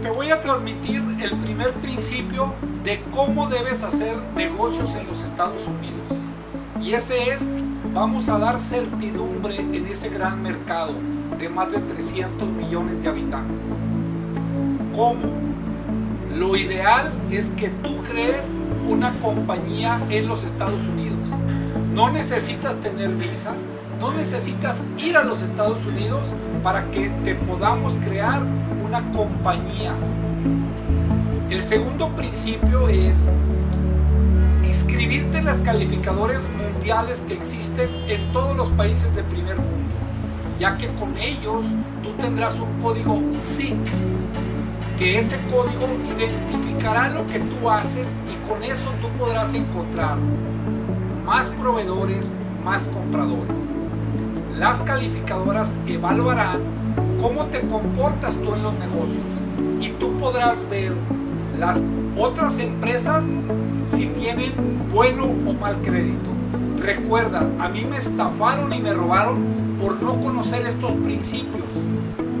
Te voy a transmitir el primer principio de cómo debes hacer negocios en los Estados Unidos. Y ese es, vamos a dar certidumbre en ese gran mercado de más de 300 millones de habitantes. ¿Cómo? Lo ideal es que tú crees una compañía en los Estados Unidos. No necesitas tener visa, no necesitas ir a los Estados Unidos para que te podamos crear una compañía. El segundo principio es inscribirte en las calificadores mundiales que existen en todos los países de primer mundo, ya que con ellos tú tendrás un código SIC, que ese código identificará lo que tú haces y con eso tú podrás encontrar más proveedores, más compradores. Las calificadoras evaluarán cómo te comportas tú en los negocios y tú podrás ver las otras empresas si tienen bueno o mal crédito. Recuerda, a mí me estafaron y me robaron por no conocer estos principios,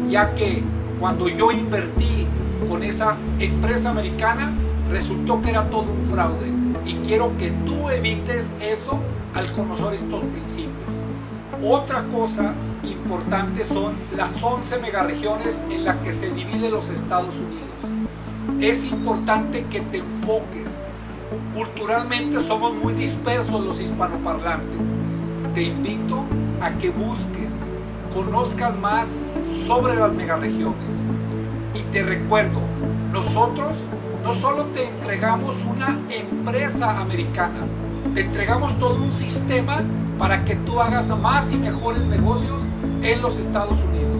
ya que cuando yo invertí con esa empresa americana, resultó que era todo un fraude. Y quiero que tú evites eso al conocer estos principios. Otra cosa importante son las 11 megaregiones en las que se divide los Estados Unidos. Es importante que te enfoques. Culturalmente somos muy dispersos los hispanoparlantes. Te invito a que busques, conozcas más sobre las megaregiones. Y te recuerdo, nosotros no solo te entregamos una empresa americana, te entregamos todo un sistema para que tú hagas más y mejores negocios en los Estados Unidos.